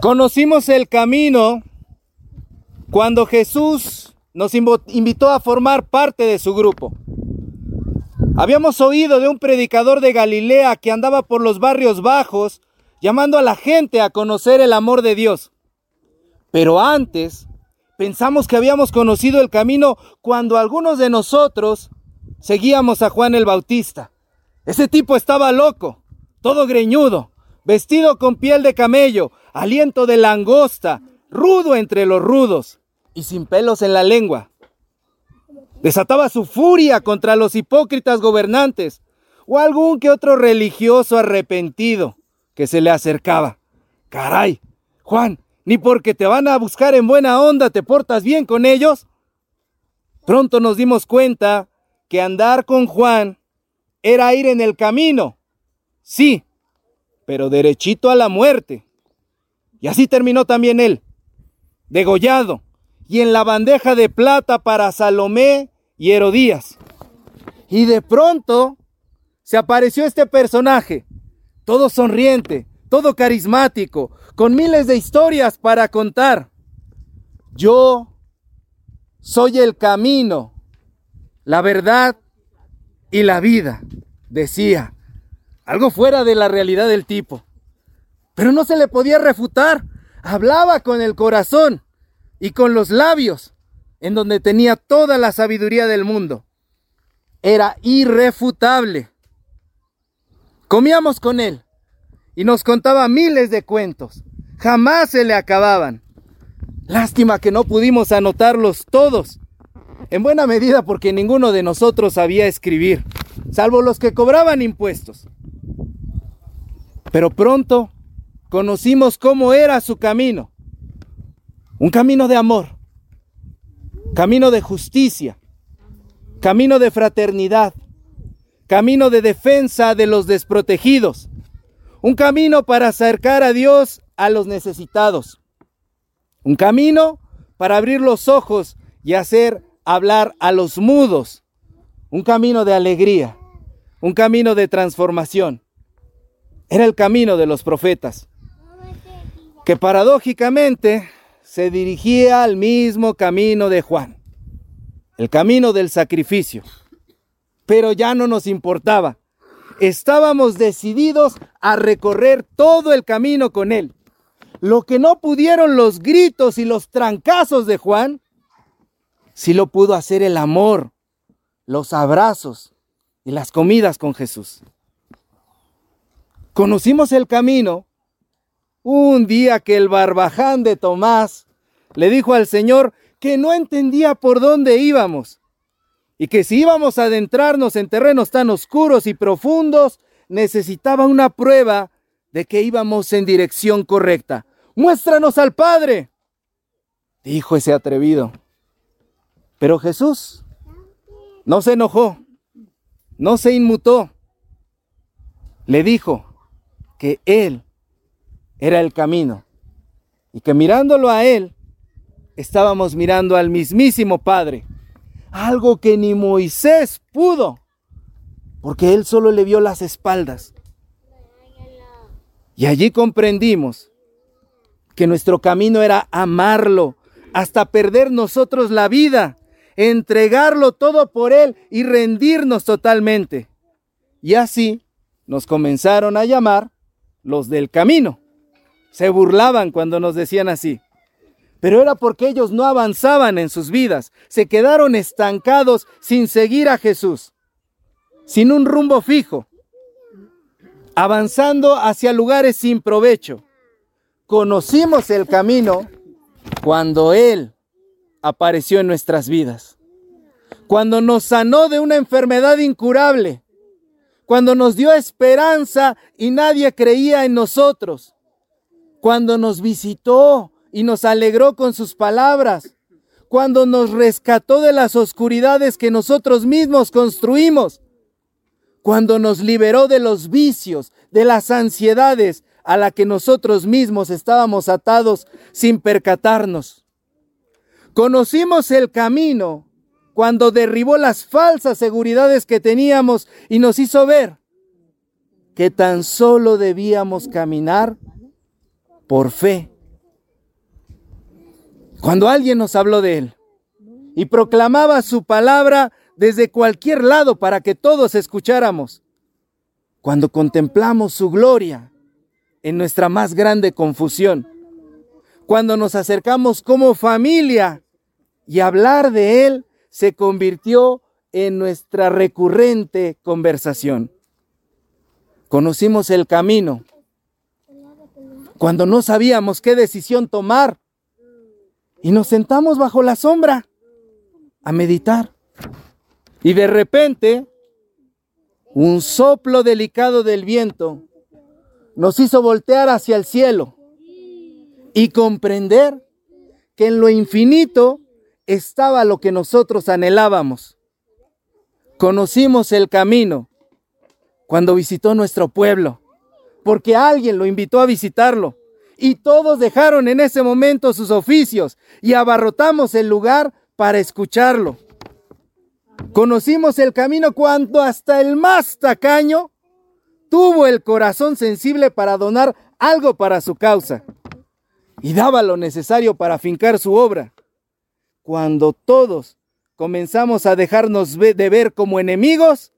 Conocimos el camino cuando Jesús nos invitó a formar parte de su grupo. Habíamos oído de un predicador de Galilea que andaba por los barrios bajos llamando a la gente a conocer el amor de Dios. Pero antes pensamos que habíamos conocido el camino cuando algunos de nosotros seguíamos a Juan el Bautista. Ese tipo estaba loco, todo greñudo, vestido con piel de camello, aliento de langosta, rudo entre los rudos y sin pelos en la lengua. Desataba su furia contra los hipócritas gobernantes o algún que otro religioso arrepentido que se le acercaba. Caray, Juan, ni porque te van a buscar en buena onda te portas bien con ellos. Pronto nos dimos cuenta que andar con Juan era ir en el camino. Sí, pero derechito a la muerte. Y así terminó también él, degollado, y en la bandeja de plata para Salomé y Herodías. Y de pronto se apareció este personaje, todo sonriente, todo carismático, con miles de historias para contar. Yo soy el camino, la verdad y la vida, decía algo fuera de la realidad del tipo. Pero no se le podía refutar. Hablaba con el corazón y con los labios, en donde tenía toda la sabiduría del mundo. Era irrefutable. Comíamos con él y nos contaba miles de cuentos. Jamás se le acababan. Lástima que no pudimos anotarlos todos. En buena medida porque ninguno de nosotros sabía escribir, salvo los que cobraban impuestos. Pero pronto conocimos cómo era su camino. Un camino de amor, camino de justicia, camino de fraternidad, camino de defensa de los desprotegidos, un camino para acercar a Dios a los necesitados, un camino para abrir los ojos y hacer hablar a los mudos, un camino de alegría, un camino de transformación. Era el camino de los profetas, que paradójicamente se dirigía al mismo camino de Juan, el camino del sacrificio. Pero ya no nos importaba. Estábamos decididos a recorrer todo el camino con él. Lo que no pudieron los gritos y los trancazos de Juan, sí lo pudo hacer el amor, los abrazos y las comidas con Jesús conocimos el camino un día que el barbaján de Tomás le dijo al Señor que no entendía por dónde íbamos y que si íbamos a adentrarnos en terrenos tan oscuros y profundos, necesitaba una prueba de que íbamos en dirección correcta. Muéstranos al Padre, dijo ese atrevido. Pero Jesús no se enojó, no se inmutó. Le dijo, que Él era el camino y que mirándolo a Él estábamos mirando al mismísimo Padre, algo que ni Moisés pudo, porque Él solo le vio las espaldas. Y allí comprendimos que nuestro camino era amarlo hasta perder nosotros la vida, entregarlo todo por Él y rendirnos totalmente. Y así nos comenzaron a llamar los del camino. Se burlaban cuando nos decían así. Pero era porque ellos no avanzaban en sus vidas, se quedaron estancados sin seguir a Jesús, sin un rumbo fijo, avanzando hacia lugares sin provecho. Conocimos el camino cuando Él apareció en nuestras vidas, cuando nos sanó de una enfermedad incurable, cuando nos dio esperanza y nadie creía en nosotros, cuando nos visitó y nos alegró con sus palabras, cuando nos rescató de las oscuridades que nosotros mismos construimos, cuando nos liberó de los vicios, de las ansiedades a la que nosotros mismos estábamos atados sin percatarnos. Conocimos el camino cuando derribó las falsas seguridades que teníamos y nos hizo ver que tan solo debíamos caminar por fe Cuando alguien nos habló de Él y proclamaba su palabra desde cualquier lado para que todos escucháramos. Cuando contemplamos su gloria en nuestra más grande confusión. Cuando nos acercamos como familia y hablar de Él se convirtió en nuestra recurrente conversación. Conocimos el camino cuando no sabíamos qué decisión tomar y nos sentamos bajo la sombra a meditar. Y de repente, un soplo delicado del viento nos hizo voltear hacia el cielo y comprender que en lo infinito estaba lo que nosotros anhelábamos. Conocimos el camino cuando visitó nuestro pueblo, porque alguien lo invitó a visitarlo. Y todos dejaron en ese momento sus oficios y abarrotamos el lugar para escucharlo. Conocimos el camino cuando hasta el más tacaño tuvo el corazón sensible para donar algo para su causa y daba lo necesario para fincar su obra. Cuando todos comenzamos a dejarnos de ver como enemigos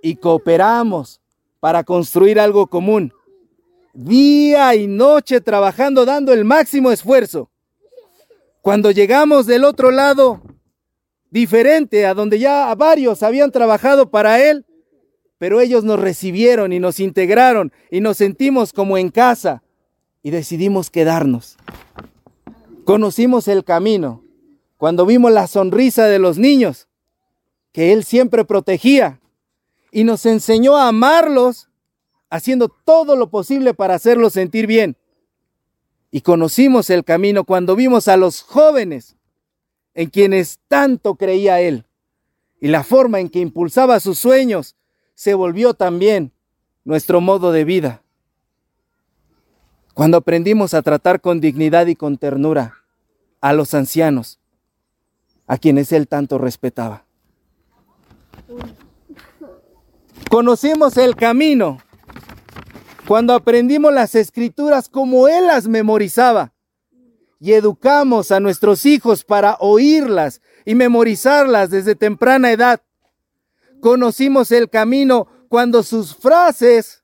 y cooperamos para construir algo común, día y noche trabajando dando el máximo esfuerzo. Cuando llegamos del otro lado, diferente a donde ya varios habían trabajado para Él, pero ellos nos recibieron y nos integraron y nos sentimos como en casa y decidimos quedarnos. Conocimos el camino cuando vimos la sonrisa de los niños que Él siempre protegía y nos enseñó a amarlos haciendo todo lo posible para hacerlos sentir bien. Y conocimos el camino cuando vimos a los jóvenes en quienes tanto creía él. Y la forma en que impulsaba sus sueños se volvió también nuestro modo de vida. Cuando aprendimos a tratar con dignidad y con ternura a los ancianos, a quienes él tanto respetaba. Conocimos el camino cuando aprendimos las escrituras como él las memorizaba y educamos a nuestros hijos para oírlas y memorizarlas desde temprana edad. Conocimos el camino cuando sus frases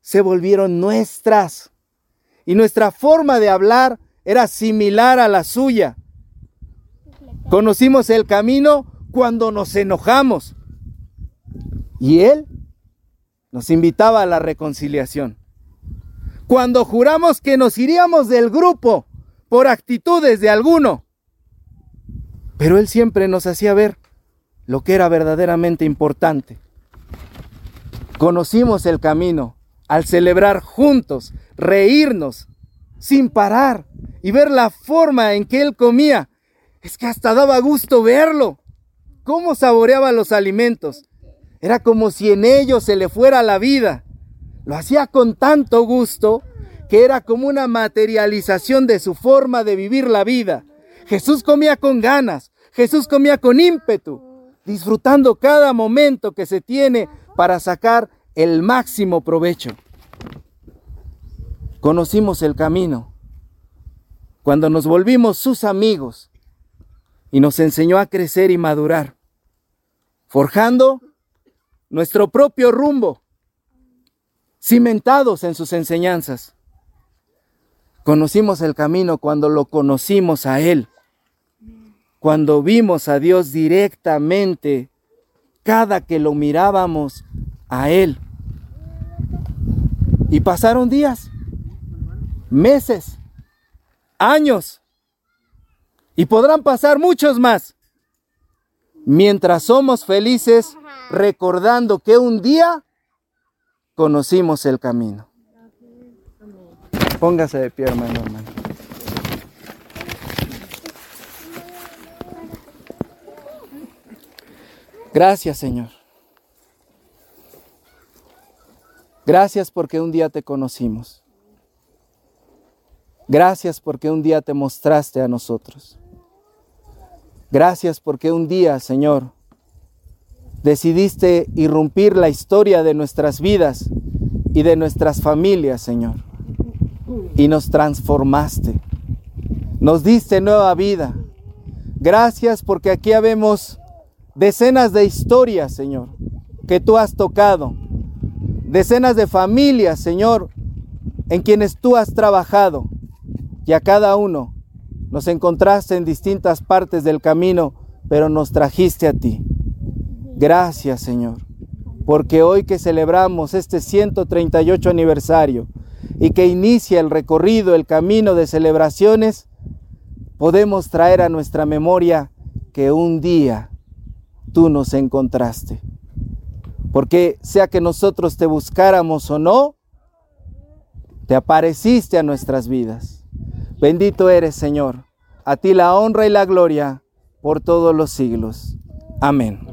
se volvieron nuestras y nuestra forma de hablar era similar a la suya. Conocimos el camino cuando nos enojamos y Él nos invitaba a la reconciliación. Cuando juramos que nos iríamos del grupo por actitudes de alguno. Pero Él siempre nos hacía ver lo que era verdaderamente importante. Conocimos el camino al celebrar juntos, reírnos, sin parar y ver la forma en que Él comía. Es que hasta daba gusto verlo. Cómo saboreaba los alimentos. Era como si en ellos se le fuera la vida. Lo hacía con tanto gusto que era como una materialización de su forma de vivir la vida. Jesús comía con ganas, Jesús comía con ímpetu, disfrutando cada momento que se tiene para sacar el máximo provecho. Conocimos el camino cuando nos volvimos sus amigos y nos enseñó a crecer y madurar, forjando nuestro propio rumbo, cimentados en sus enseñanzas. Conocimos el camino cuando lo conocimos a Él, cuando vimos a Dios directamente cada que lo mirábamos a Él. Y pasaron días, meses, años, y podrán pasar muchos más, mientras somos felices recordando que un día conocimos el camino. Póngase de pie, hermano, hermano. Gracias, Señor. Gracias porque un día te conocimos. Gracias porque un día te mostraste a nosotros. Gracias porque un día, Señor, decidiste irrumpir la historia de nuestras vidas y de nuestras familias, Señor y nos transformaste. Nos diste nueva vida. Gracias porque aquí habemos decenas de historias, Señor, que tú has tocado. Decenas de familias, Señor, en quienes tú has trabajado. Y a cada uno nos encontraste en distintas partes del camino, pero nos trajiste a ti. Gracias, Señor, porque hoy que celebramos este 138 aniversario y que inicia el recorrido, el camino de celebraciones, podemos traer a nuestra memoria que un día tú nos encontraste. Porque sea que nosotros te buscáramos o no, te apareciste a nuestras vidas. Bendito eres, Señor. A ti la honra y la gloria por todos los siglos. Amén.